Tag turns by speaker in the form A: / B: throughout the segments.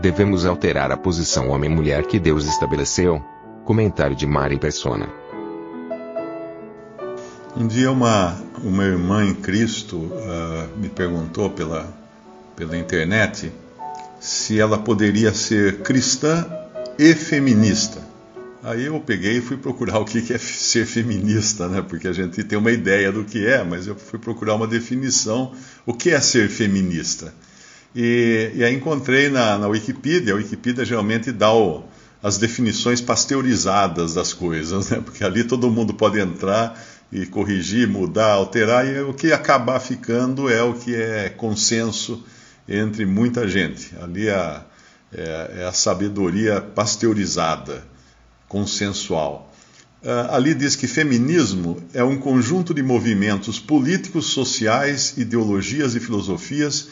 A: Devemos alterar a posição homem-mulher que Deus estabeleceu? Comentário de Mari Persona.
B: Um dia uma, uma irmã em Cristo uh, me perguntou pela, pela internet se ela poderia ser cristã e feminista. Aí eu peguei e fui procurar o que é ser feminista, né? Porque a gente tem uma ideia do que é, mas eu fui procurar uma definição. O que é ser feminista? E, e aí encontrei na, na Wikipedia, a Wikipedia geralmente dá o, as definições pasteurizadas das coisas, né? Porque ali todo mundo pode entrar e corrigir, mudar, alterar, e o que acabar ficando é o que é consenso entre muita gente. Ali é a, é, é a sabedoria pasteurizada, consensual. Uh, ali diz que feminismo é um conjunto de movimentos políticos, sociais, ideologias e filosofias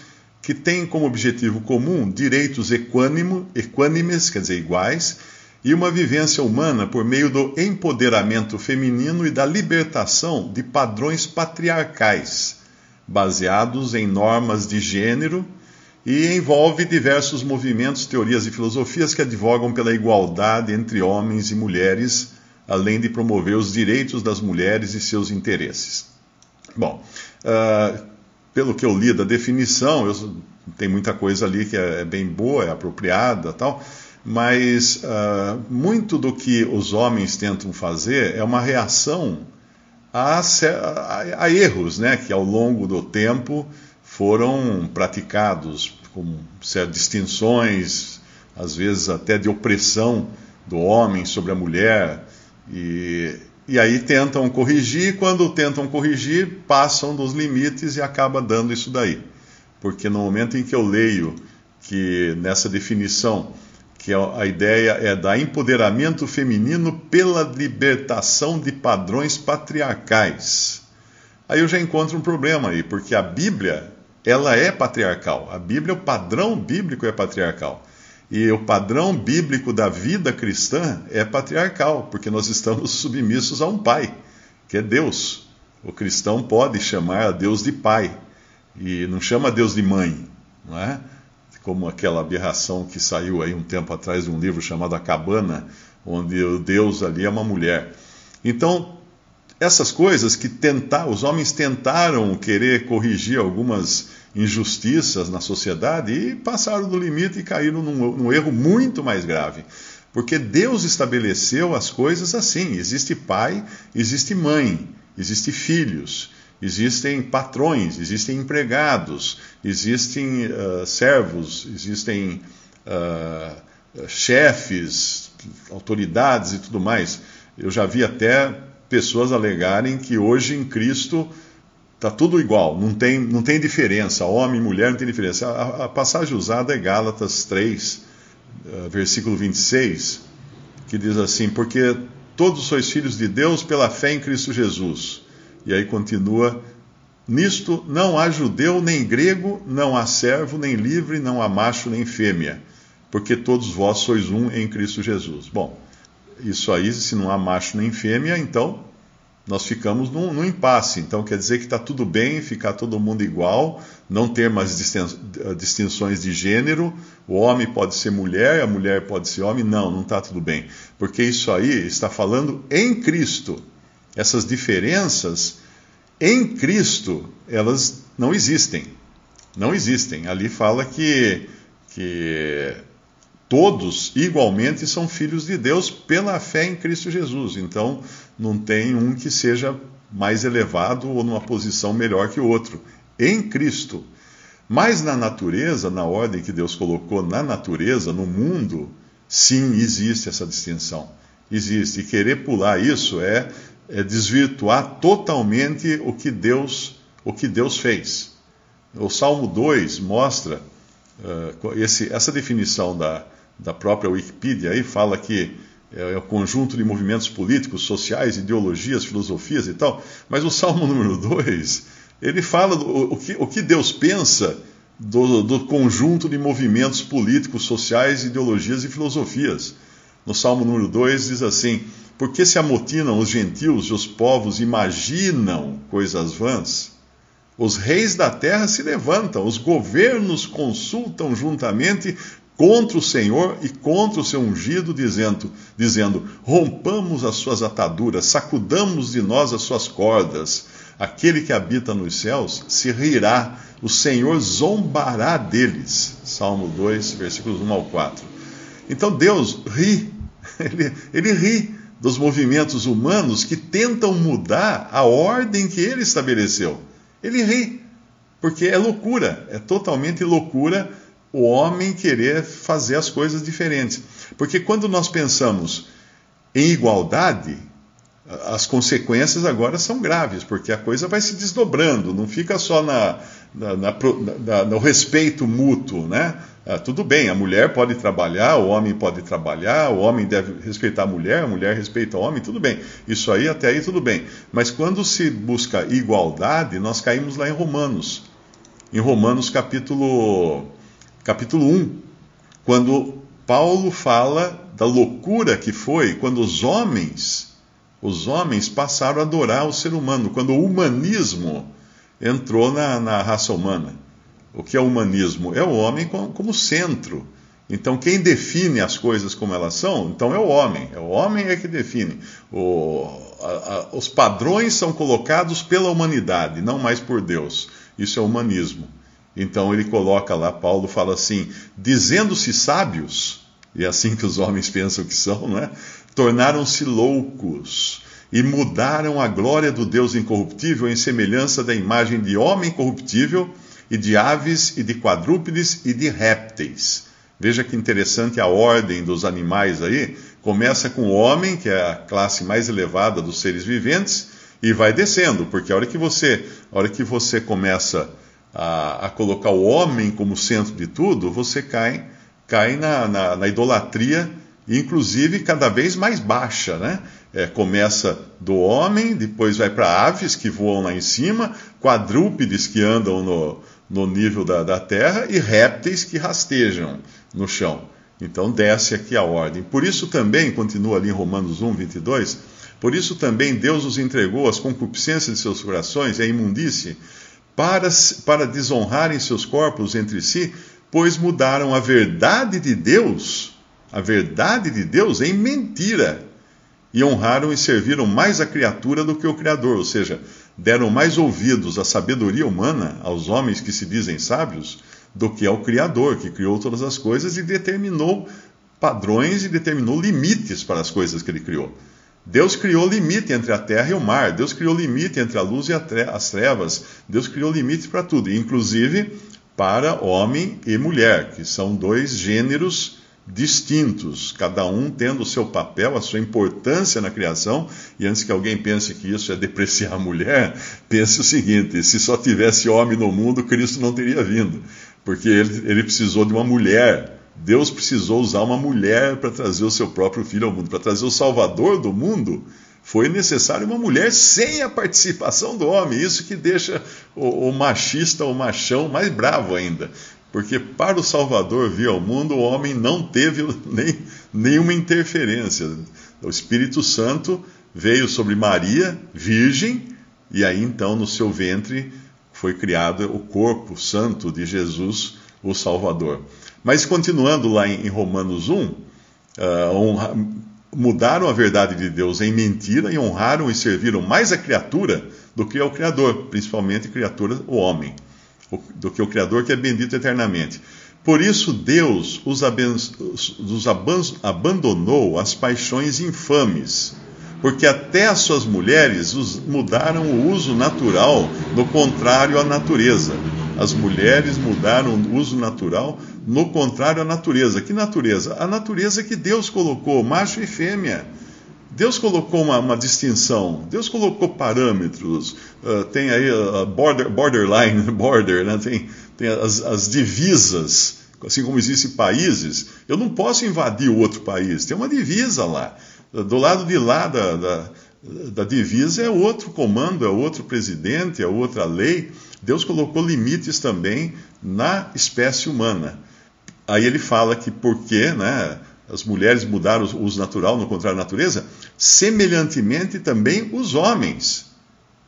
B: que têm como objetivo comum direitos equânimo, equânimes, quer dizer, iguais, e uma vivência humana por meio do empoderamento feminino e da libertação de padrões patriarcais, baseados em normas de gênero, e envolve diversos movimentos, teorias e filosofias que advogam pela igualdade entre homens e mulheres, além de promover os direitos das mulheres e seus interesses. Bom, uh, pelo que eu li da definição, eu, tem muita coisa ali que é, é bem boa, é apropriada tal, mas uh, muito do que os homens tentam fazer é uma reação a, a, a, erros né, que ao longo do tempo foram praticados, com certas distinções, às vezes até de opressão do homem sobre a mulher, e, e aí tentam corrigir, quando tentam corrigir, passam dos limites e acaba dando isso daí. Porque no momento em que eu leio que nessa definição, que a ideia é da empoderamento feminino pela libertação de padrões patriarcais, aí eu já encontro um problema aí, porque a Bíblia, ela é patriarcal. A Bíblia, o padrão bíblico é patriarcal. E o padrão bíblico da vida cristã é patriarcal, porque nós estamos submissos a um pai, que é Deus. O cristão pode chamar a Deus de pai, e não chama a Deus de mãe, não é? Como aquela aberração que saiu aí um tempo atrás de um livro chamado A Cabana, onde o Deus ali é uma mulher. Então, essas coisas que tentar, os homens tentaram querer corrigir algumas injustiças na sociedade e passaram do limite e caíram num, num erro muito mais grave. Porque Deus estabeleceu as coisas assim: existe pai, existe mãe, existe filhos, existem patrões, existem empregados, existem uh, servos, existem uh, chefes, autoridades e tudo mais. Eu já vi até pessoas alegarem que hoje em Cristo Está tudo igual, não tem, não tem diferença. Homem e mulher não tem diferença. A, a passagem usada é Gálatas 3, uh, eh, versículo 26, que diz assim: Porque todos sois filhos de Deus pela fé em Cristo Jesus. E aí continua: Nisto não há judeu nem grego, não há servo nem livre, não há macho nem fêmea, porque todos vós sois um em Cristo Jesus. Bom, isso aí, se não há macho nem fêmea, então nós ficamos num, num impasse. Então quer dizer que está tudo bem ficar todo mundo igual, não ter mais distinções de gênero, o homem pode ser mulher, a mulher pode ser homem. Não, não está tudo bem. Porque isso aí está falando em Cristo. Essas diferenças em Cristo, elas não existem. Não existem. Ali fala que, que todos igualmente são filhos de Deus pela fé em Cristo Jesus. Então, não tem um que seja mais elevado ou numa posição melhor que o outro. Em Cristo. Mas na natureza, na ordem que Deus colocou na natureza, no mundo, sim, existe essa distinção. Existe. E querer pular isso é, é desvirtuar totalmente o que Deus, o que Deus fez. O Salmo 2 mostra uh, esse, essa definição da, da própria Wikipedia, aí fala que é, é o conjunto de movimentos políticos, sociais, ideologias, filosofias e tal, mas o Salmo número 2, ele fala do, o, que, o que Deus pensa do, do conjunto de movimentos políticos, sociais, ideologias e filosofias. No Salmo número 2 diz assim: Porque se amotinam os gentios e os povos imaginam coisas vãs? Os reis da terra se levantam, os governos consultam juntamente contra o Senhor e contra o seu ungido, dizendo, dizendo: Rompamos as suas ataduras, sacudamos de nós as suas cordas. Aquele que habita nos céus se rirá, o Senhor zombará deles. Salmo 2, versículos 1 ao 4. Então Deus ri, ele, ele ri dos movimentos humanos que tentam mudar a ordem que ele estabeleceu. Ele ri, porque é loucura, é totalmente loucura o homem querer fazer as coisas diferentes. Porque quando nós pensamos em igualdade, as consequências agora são graves, porque a coisa vai se desdobrando, não fica só na, na, na, na no respeito mútuo, né? Ah, tudo bem, a mulher pode trabalhar, o homem pode trabalhar, o homem deve respeitar a mulher, a mulher respeita o homem, tudo bem. Isso aí, até aí, tudo bem. Mas quando se busca igualdade, nós caímos lá em Romanos. Em Romanos capítulo capítulo 1, quando Paulo fala da loucura que foi quando os homens, os homens passaram a adorar o ser humano, quando o humanismo entrou na, na raça humana. O que é o humanismo? É o homem como, centro. Então, quem define as coisas como elas são, então é o homem. É o homem é que define. O, a, a, os padrões são colocados pela humanidade, não mais por Deus. Isso é humanismo. Então ele coloca lá, Paulo fala assim: dizendo-se sábios, e é assim que os homens pensam que são, não é? Tornaram-se loucos e mudaram a glória do Deus incorruptível em semelhança da imagem de homem corruptível e de aves e de quadrúpedes e de répteis. Veja que interessante a ordem dos animais aí. Começa com o homem, que é a classe mais elevada dos seres viventes, e vai descendo, porque a hora que você, a hora que você começa a, a colocar o homem como centro de tudo, você cai, cai na, na, na idolatria, inclusive cada vez mais baixa, né? É, começa do homem, depois vai para aves que voam lá em cima, quadrúpedes que andam no, no nível da, da terra e répteis que rastejam no chão. Então desce aqui a ordem. Por isso também, continua ali em Romanos 1, 22, por isso também Deus os entregou às concupiscências de seus corações e à imundície, para, para desonrarem seus corpos entre si, pois mudaram a verdade de Deus, a verdade de Deus em mentira, e honraram e serviram mais a criatura do que o Criador, ou seja, deram mais ouvidos à sabedoria humana, aos homens que se dizem sábios, do que ao Criador, que criou todas as coisas e determinou padrões e determinou limites para as coisas que ele criou. Deus criou limite entre a terra e o mar, Deus criou limite entre a luz e as trevas, Deus criou limites para tudo, inclusive para homem e mulher, que são dois gêneros distintos, cada um tendo o seu papel, a sua importância na criação. E antes que alguém pense que isso é depreciar a mulher, pense o seguinte: se só tivesse homem no mundo, Cristo não teria vindo, porque ele, ele precisou de uma mulher Deus precisou usar uma mulher para trazer o seu próprio filho ao mundo, para trazer o Salvador do mundo. Foi necessário uma mulher sem a participação do homem. Isso que deixa o, o machista, o machão, mais bravo ainda. Porque para o Salvador vir ao mundo, o homem não teve nem, nenhuma interferência. O Espírito Santo veio sobre Maria, virgem, e aí então no seu ventre foi criado o corpo santo de Jesus, o Salvador. Mas continuando lá em, Romanos 1, uh, ah, honra, mudaram a verdade de Deus em mentira e honraram e serviram mais a criatura do que ao Criador, principalmente criatura, o homem, do que o Criador que é bendito eternamente. Por isso Deus os, os abandonou às paixões infames, porque até as suas mulheres mudaram o uso natural, no contrário à natureza. As mulheres mudaram o uso natural no contrário à natureza. Que natureza? A natureza que Deus colocou, macho e fêmea. Deus colocou uma, uma distinção, Deus colocou parâmetros, uh, tem aí a border, borderline, border, né? tem, tem as, as divisas, assim como existem países. Eu não posso invadir o outro país, tem uma divisa lá. Do lado de lá da, da, da divisa é outro comando, é outro presidente, é outra lei. Deus colocou limites também na espécie humana. Aí ele fala que porque né, as mulheres mudaram o uso natural, no contrário da natureza, semelhantemente também os homens,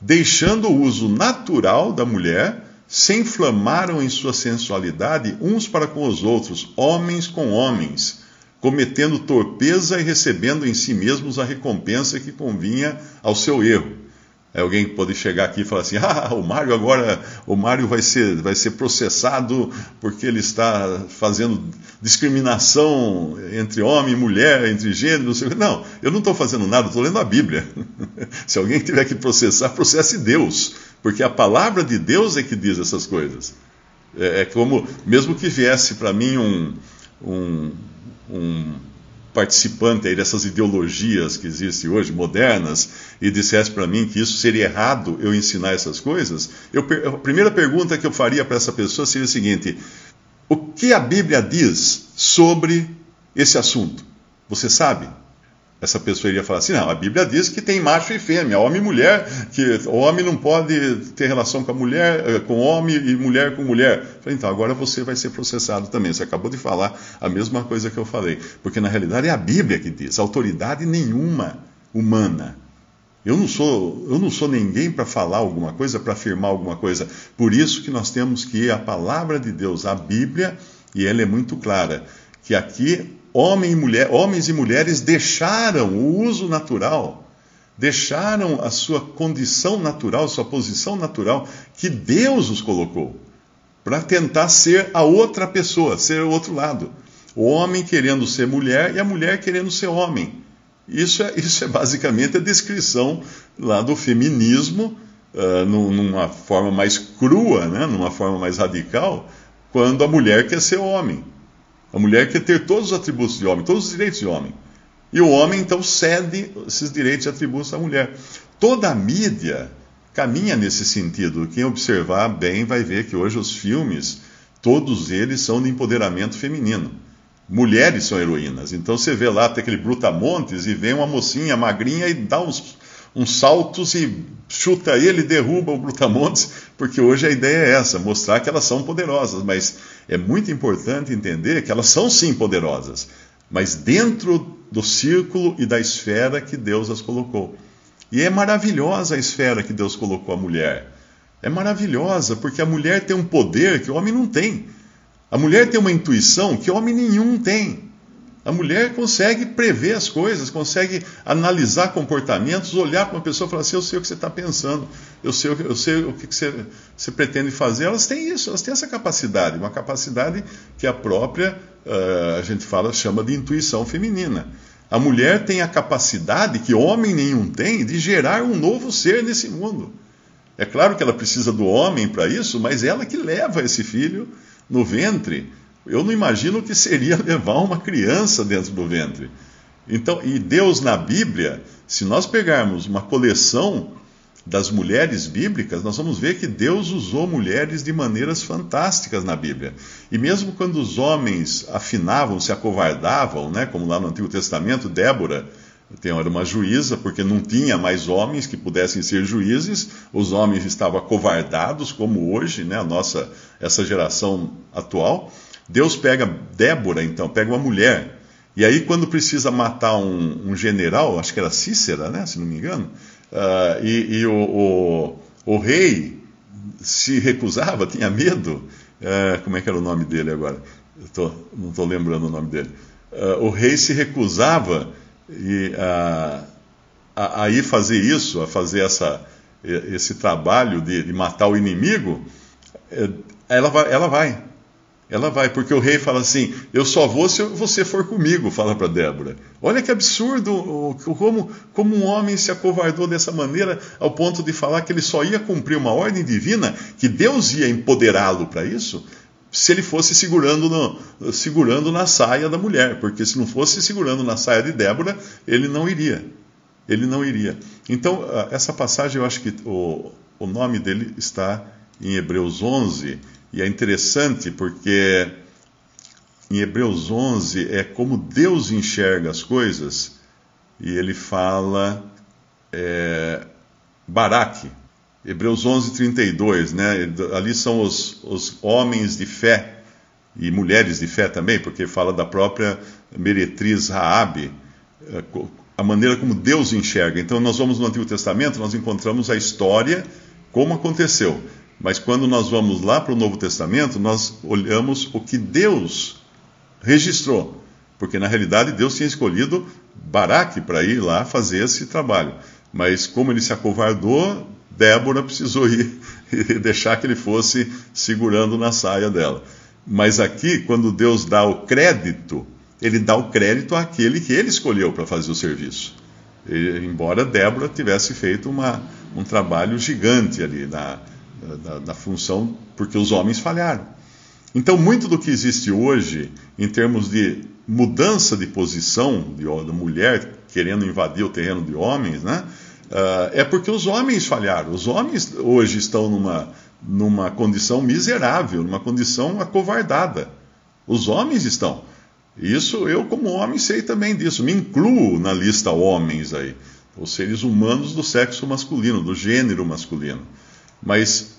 B: deixando o uso natural da mulher, se inflamaram em sua sensualidade uns para com os outros, homens com homens, cometendo torpeza e recebendo em si mesmos a recompensa que convinha ao seu erro. É alguém que pode chegar aqui e falar assim: ah, o Mário agora, o Mário vai ser, vai ser processado porque ele está fazendo discriminação entre homem e mulher, entre gênero, não sei o que. Não, eu não estou fazendo nada, estou lendo a Bíblia. Se alguém tiver que processar, processe Deus, porque a palavra de Deus é que diz essas coisas. É, é como, mesmo que viesse para mim um, um, um participante aí dessas ideologias que existem hoje, modernas, e dissesse para mim que isso seria errado eu ensinar essas coisas, eu, a primeira pergunta que eu faria para essa pessoa seria a seguinte: o que a Bíblia diz sobre esse assunto? Você sabe? Essa pessoa iria falar assim: não, a Bíblia diz que tem macho e fêmea, homem e mulher, que homem não pode ter relação com a mulher, eh, com homem e mulher com mulher. falei, então agora você vai ser processado também. Você acabou de falar a mesma coisa que eu falei, porque na realidade é a Bíblia que diz, autoridade nenhuma humana. Eu não sou, eu não sou ninguém para falar alguma coisa, para afirmar alguma coisa. Por isso que nós temos que ir à palavra de Deus, a Bíblia, e ela é muito clara, que aqui homem e mulher, homens e mulheres deixaram o uso natural, deixaram a sua condição natural, sua posição natural, que Deus os colocou, para tentar ser a outra pessoa, ser o outro lado. O homem querendo ser mulher e a mulher querendo ser homem. Isso é, isso é basicamente a descrição lá do feminismo, uh, numa forma mais crua, né, numa forma mais radical, quando a mulher quer ser homem. A mulher quer ter todos os atributos de homem, todos os direitos de homem. E o homem, então, cede esses direitos e atributos à mulher. Toda a mídia caminha nesse sentido. Quem observar bem vai ver que hoje os filmes, todos eles são de empoderamento feminino. Mulheres são heroínas. Então você vê lá, tem aquele Brutamontes e vem uma mocinha magrinha e dá uns, uns saltos e chuta ele, derruba o Brutamontes, porque hoje a ideia é essa, mostrar que elas são poderosas. Mas é muito importante entender que elas são sim poderosas, mas dentro do círculo e da esfera que Deus as colocou. E é maravilhosa a esfera que Deus colocou a mulher. É maravilhosa, porque a mulher tem um poder que o homem não tem. A mulher tem uma intuição que o homem nenhum tem. A mulher consegue prever as coisas, consegue analisar comportamentos, olhar para uma pessoa e falar assim: Eu sei o que você está pensando, eu sei, eu sei o que você, você, pretende fazer. Elas têm isso, elas têm essa capacidade, uma capacidade que a própria, uh, a gente fala, chama de intuição feminina. A mulher tem a capacidade que homem nenhum tem de gerar um novo ser nesse mundo. É claro que ela precisa do homem para isso, mas ela que leva esse filho no ventre eu não imagino o que seria levar uma criança dentro do ventre. Então, e Deus na Bíblia, se nós pegarmos uma coleção das mulheres bíblicas, nós vamos ver que Deus usou mulheres de maneiras fantásticas na Bíblia. E mesmo quando os homens afinavam, se acovardavam, né, como lá no Antigo Testamento, Débora era uma juíza, porque não tinha mais homens que pudessem ser juízes, os homens estavam acovardados, como hoje, né, a nossa, essa geração atual. Deus pega Débora, então, pega uma mulher, e aí quando precisa matar um, um general, acho que era Cícera, né, se não me engano, uh, e, e o, o, o, rei se recusava, tinha medo, uh, como é que era o nome dele agora? Tô, não estou lembrando o nome dele. Uh, o rei se recusava e, a, a, a, ir fazer isso, a fazer essa, esse trabalho de, de matar o inimigo, eh, ela vai, ela vai. Ela vai, porque o rei fala assim: Eu só vou se você for comigo, fala para Débora. Olha que absurdo como, como um homem se acovardou dessa maneira, ao ponto de falar que ele só ia cumprir uma ordem divina, que Deus ia empoderá-lo para isso, se ele fosse segurando, no, segurando na saia da mulher, porque se não fosse segurando na saia de Débora, ele não iria. ele não iria. Então, essa passagem, eu acho que o, o nome dele está em Hebreus 11, e é interessante porque em Hebreus 11 é como Deus enxerga as coisas, e ele fala é, Baraque, Hebreus 11, 32, né? ali são os, os homens de fé e mulheres de fé também, porque fala da própria meretriz Raabe, é, a maneira como Deus enxerga. Então nós vamos no Antigo Testamento, nós encontramos a história como aconteceu. Mas quando nós vamos lá para o Novo Testamento, nós olhamos o que Deus registrou. Porque na realidade Deus tinha escolhido Baraque para ir lá fazer esse trabalho. Mas como ele se acovardou, Débora precisou ir e deixar que ele fosse segurando na saia dela. Mas aqui, quando Deus dá o crédito, ele dá o crédito àquele que ele escolheu para fazer o serviço. E, embora Débora tivesse feito uma, um trabalho gigante ali na, na, na função, porque os homens falharam. Então, muito do que existe hoje, em termos de mudança de posição de, da mulher querendo invadir o terreno de homens, né, uh, é porque os homens falharam. Os homens hoje estão numa, numa condição miserável, numa condição acovardada. Os homens estão. Isso eu, como homem, sei também disso. Me incluo na lista homens aí. Os seres humanos do sexo masculino, do gênero masculino. Mas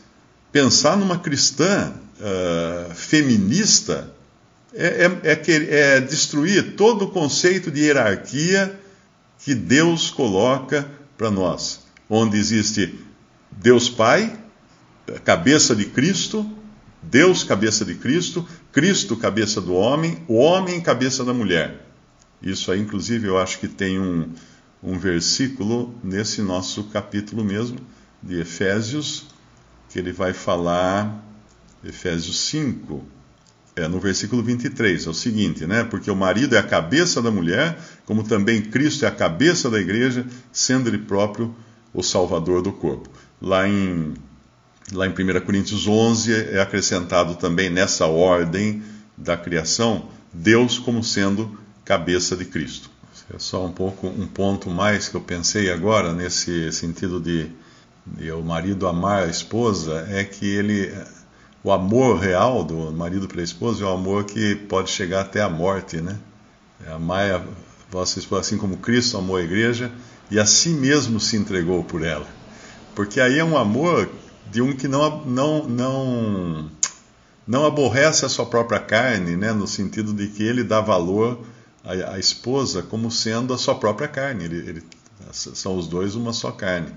B: pensar numa cristã uh, feminista é, é, é, é, destruir todo o conceito de hierarquia que Deus coloca para nós, onde existe Deus Pai, cabeça de Cristo, Deus cabeça de Cristo, Cristo cabeça do homem, o homem cabeça da mulher. Isso aí, inclusive, eu acho que tem um, um versículo nesse nosso capítulo mesmo, de Efésios, que ele vai falar, Efésios 5, é, no versículo 23, é o seguinte, né? Porque o marido é a cabeça da mulher, como também Cristo é a cabeça da igreja, sendo ele próprio o salvador do corpo. Lá em, lá em 1 Coríntios 11 é acrescentado também nessa ordem da criação, Deus como sendo cabeça de Cristo. É só um pouco um ponto mais que eu pensei agora nesse sentido de e o marido amar a esposa é que ele o amor real do marido pela esposa é um amor que pode chegar até a morte, né? É amar a vossa esposa assim como Cristo amou a igreja e a si mesmo se entregou por ela. Porque aí é um amor de um que não não não não aborrece a sua própria carne, né, no sentido de que ele dá valor à, à esposa como sendo a sua própria carne. Ele, ele, são os dois uma só carne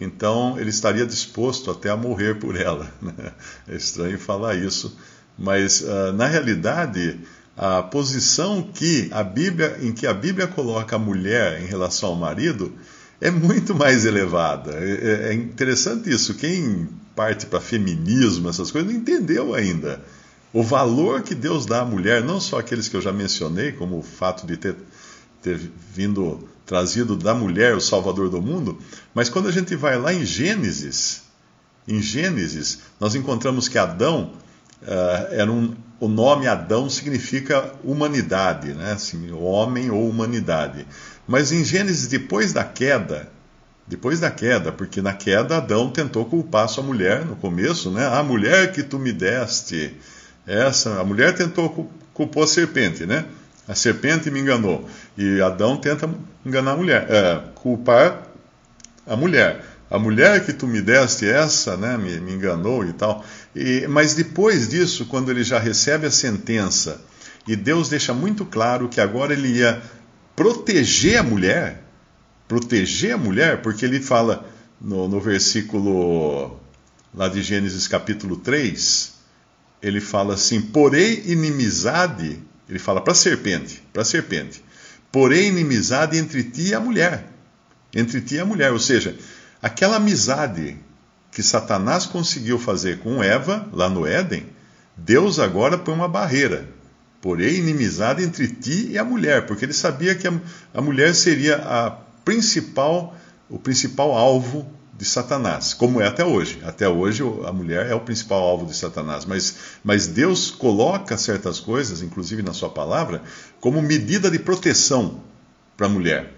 B: então ele estaria disposto até a morrer por ela. Né? É estranho falar isso, mas uh, na realidade a posição que a Bíblia, em que a Bíblia coloca a mulher em relação ao marido é muito mais elevada. É, é, é interessante isso. Quem parte para feminismo, essas coisas, não entendeu ainda o valor que Deus dá à mulher, não só aqueles que eu já mencionei, como o fato de ter, ter vindo trazido da mulher, o Salvador do mundo, mas quando a gente vai lá em Gênesis, em Gênesis, nós encontramos que Adão, uh, era um, o nome Adão significa humanidade, né? assim, homem ou humanidade. Mas em Gênesis, depois da queda, depois da queda, porque na queda Adão tentou culpar sua mulher no começo, né? A mulher que tu me deste, essa, a mulher tentou culpou a serpente, né? A serpente me enganou. E Adão tenta enganar a mulher, é, culpar a mulher. A mulher que tu me deste, essa, né, me, me enganou e tal. E, mas depois disso, quando ele já recebe a sentença, e Deus deixa muito claro que agora ele ia proteger a mulher, proteger a mulher, porque ele fala no, no versículo lá de Gênesis capítulo 3, ele fala assim: porém inimizade ele fala para a serpente, para a serpente. Porém, inimizade entre ti e a mulher. Entre ti e a mulher. Ou seja, aquela amizade que Satanás conseguiu fazer com Eva, lá no Éden, Deus agora põe uma barreira. Porém, inimizade entre ti e a mulher, porque ele sabia que a, a mulher seria a principal, o principal alvo de Satanás, como é até hoje. Até hoje a mulher é o principal alvo de Satanás, mas, mas Deus coloca certas coisas, inclusive na sua palavra, como medida de proteção para a mulher.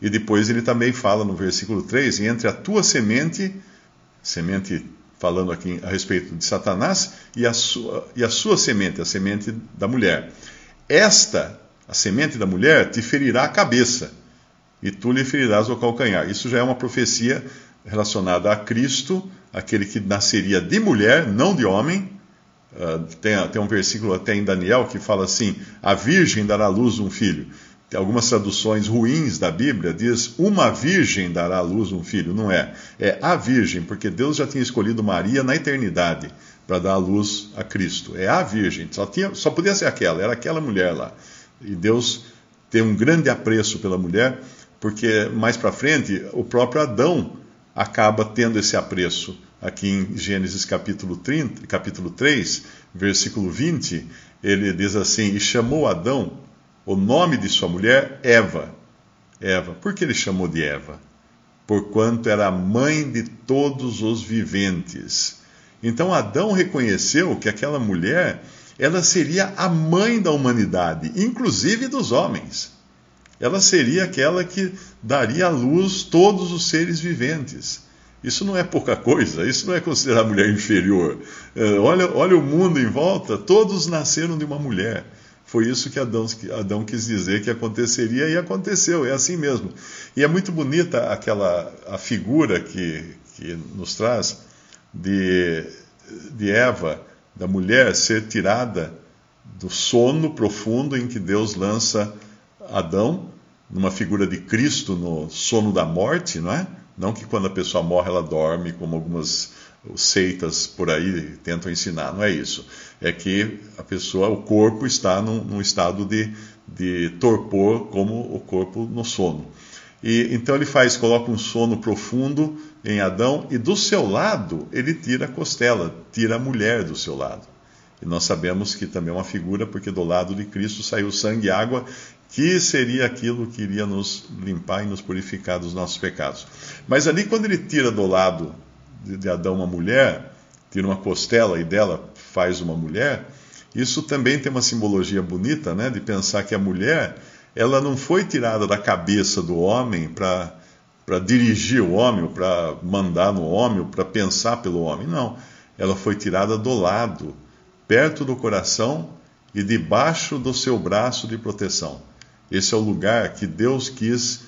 B: E depois ele também fala no versículo 3: e entre a tua semente, semente falando aqui a respeito de Satanás, e a sua, e a sua semente, a semente da mulher. Esta, a semente da mulher, te ferirá a cabeça, e tu lhe ferirás o calcanhar. Isso já é uma profecia relacionada a Cristo, aquele que nasceria de mulher, não de homem. Uh, tem, tem um versículo até em Daniel que fala assim: a virgem dará à luz um filho. Tem algumas traduções ruins da Bíblia diz uma virgem dará à luz um filho. Não é. É a virgem, porque Deus já tinha escolhido Maria na eternidade para dar à luz a Cristo. É a virgem. Só, tinha, só podia ser aquela, era aquela mulher lá. E Deus tem um grande apreço pela mulher, porque mais para frente o próprio Adão acaba tendo esse apreço. Aqui em Gênesis capítulo, 30, capítulo 3, versículo 20, ele diz assim: E chamou Adão o nome de sua mulher Eva. Eva. Por que ele chamou de Eva? Porquanto era a mãe de todos os viventes. Então Adão reconheceu que aquela mulher, ela seria a mãe da humanidade, inclusive dos homens. Ela seria aquela que daria à luz todos os seres viventes. Isso não é pouca coisa, isso não é considerar a mulher inferior. É, olha, olha o mundo em volta, todos nasceram de uma mulher. Foi isso que Adão, Adão quis dizer que aconteceria e aconteceu, é assim mesmo. E é muito bonita aquela a figura que, que nos traz de, de Eva, da mulher, ser tirada do sono profundo em que Deus lança Adão, numa figura de Cristo no sono da morte, não é? Não que quando a pessoa morre ela dorme, como algumas seitas por aí tentam ensinar, não é isso. É que a pessoa, o corpo está num, num estado de, de torpor, como o corpo no sono. E então ele faz, coloca um sono profundo em Adão e do seu lado ele tira a costela, tira a mulher do seu lado. E nós sabemos que também é uma figura, porque do lado de Cristo saiu sangue e água, que seria aquilo que iria nos limpar e nos purificar dos nossos pecados. Mas ali, quando ele tira do lado de Adão uma mulher, tira uma costela e dela faz uma mulher, isso também tem uma simbologia bonita, né? De pensar que a mulher, ela não foi tirada da cabeça do homem para para dirigir o homem, para mandar no homem, para pensar pelo homem. Não. Ela foi tirada do lado, perto do coração e debaixo do seu braço de proteção. Esse é o lugar que Deus quis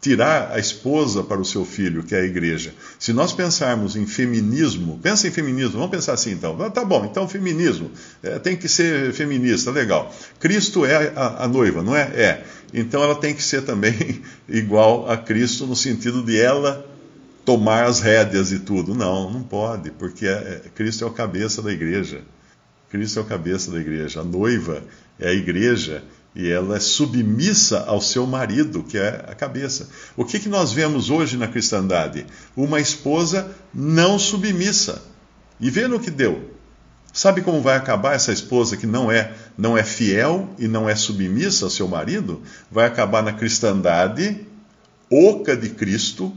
B: tirar a esposa para o seu filho, que é a igreja. Se nós pensarmos em feminismo, pensa em feminismo, vamos pensar assim então. Ah, tá bom, então feminismo, é, tem que ser feminista, legal. Cristo é a, a, noiva, não é? É. Então ela tem que ser também igual a Cristo no sentido de ela tomar as rédeas e tudo. Não, não pode, porque é, é, Cristo é o cabeça da igreja. Cristo é o cabeça da igreja. A noiva é a igreja e ela é submissa ao seu marido, que é a cabeça. O que, que nós vemos hoje na cristandade? Uma esposa não submissa. E vê no que deu. Sabe como vai acabar essa esposa que não é, não é fiel e não é submissa ao seu marido? Vai acabar na cristandade oca de Cristo,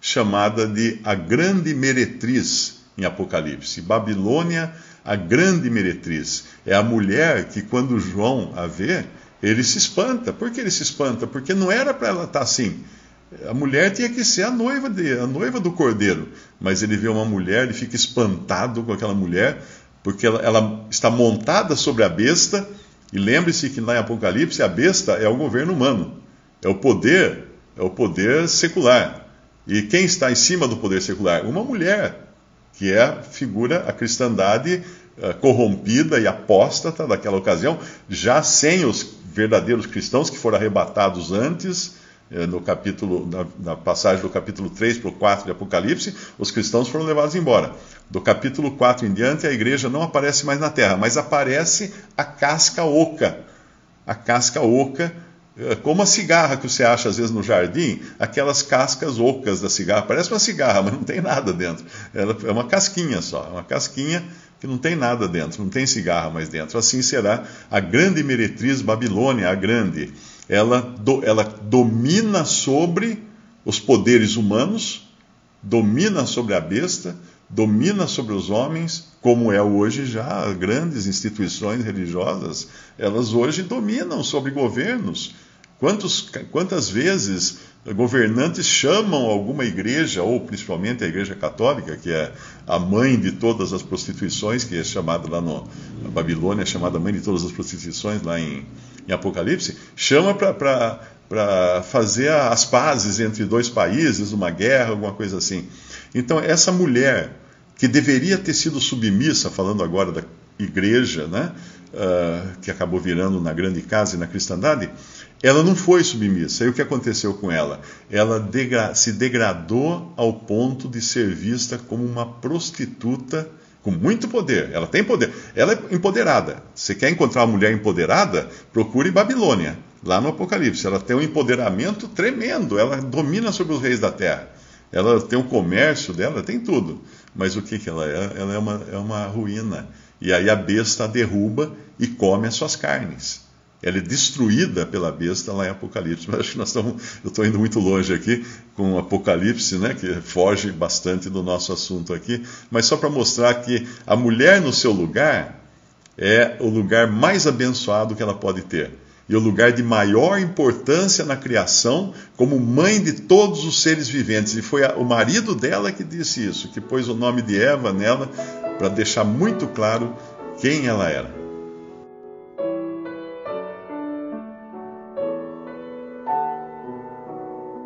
B: chamada de a grande meretriz em Apocalipse. Babilônia a grande meretriz. É a mulher que, quando João a vê, ele se espanta. Por que ele se espanta? Porque não era para ela estar assim. A mulher tinha que ser a noiva, de, a noiva do cordeiro. Mas ele vê uma mulher, ele fica espantado com aquela mulher, porque ela, ela está montada sobre a besta. E lembre-se que em Apocalipse a besta é o governo humano, é o poder, é o poder secular. E quem está em cima do poder secular? Uma mulher, que é a figura, a cristandade corrompida e apóstata daquela ocasião, já sem os verdadeiros cristãos que foram arrebatados antes, uh, no capítulo, na, na, passagem do capítulo 3 para o 4 de Apocalipse, os cristãos foram levados embora. Do capítulo 4 em diante, a igreja não aparece mais na terra, mas aparece a casca oca. A casca oca como a cigarra que você acha às vezes no jardim, aquelas cascas ocas da cigarra. Parece uma cigarra, mas não tem nada dentro. Ela é uma casquinha só, uma casquinha que não tem nada dentro, não tem cigarra mais dentro. Assim será a grande meretriz Babilônia, a grande. Ela, do, ela domina sobre os poderes humanos, domina sobre a besta, domina sobre os homens, como é hoje já grandes instituições religiosas, elas hoje dominam sobre governos Quantos, quantas vezes governantes chamam alguma igreja, ou principalmente a igreja católica, que é a mãe de todas as prostituições, que é chamada lá no, na Babilônia, é chamada mãe de todas as prostituições, lá em, em Apocalipse, chama para fazer as pazes entre dois países, uma guerra, alguma coisa assim. Então, essa mulher que deveria ter sido submissa, falando agora da igreja, né, uh, que acabou virando na grande casa e na cristandade, ela não foi submissa. E o que aconteceu com ela? Ela degra se degradou ao ponto de ser vista como uma prostituta com muito poder. Ela tem poder. Ela é empoderada. Você quer encontrar uma mulher empoderada? Procure Babilônia, lá no Apocalipse. Ela tem um empoderamento tremendo. Ela domina sobre os reis da terra. Ela tem o comércio dela, tem tudo. Mas o que, que ela é? Ela é uma, é uma ruína. E aí a besta a derruba e come as suas carnes. Ela é destruída pela besta lá em Apocalipse. Mas acho que nós estamos. Eu estou indo muito longe aqui com o Apocalipse, né, que foge bastante do nosso assunto aqui. Mas só para mostrar que a mulher no seu lugar é o lugar mais abençoado que ela pode ter e o lugar de maior importância na criação, como mãe de todos os seres viventes. E foi o marido dela que disse isso, que pôs o nome de Eva nela, para deixar muito claro quem ela era.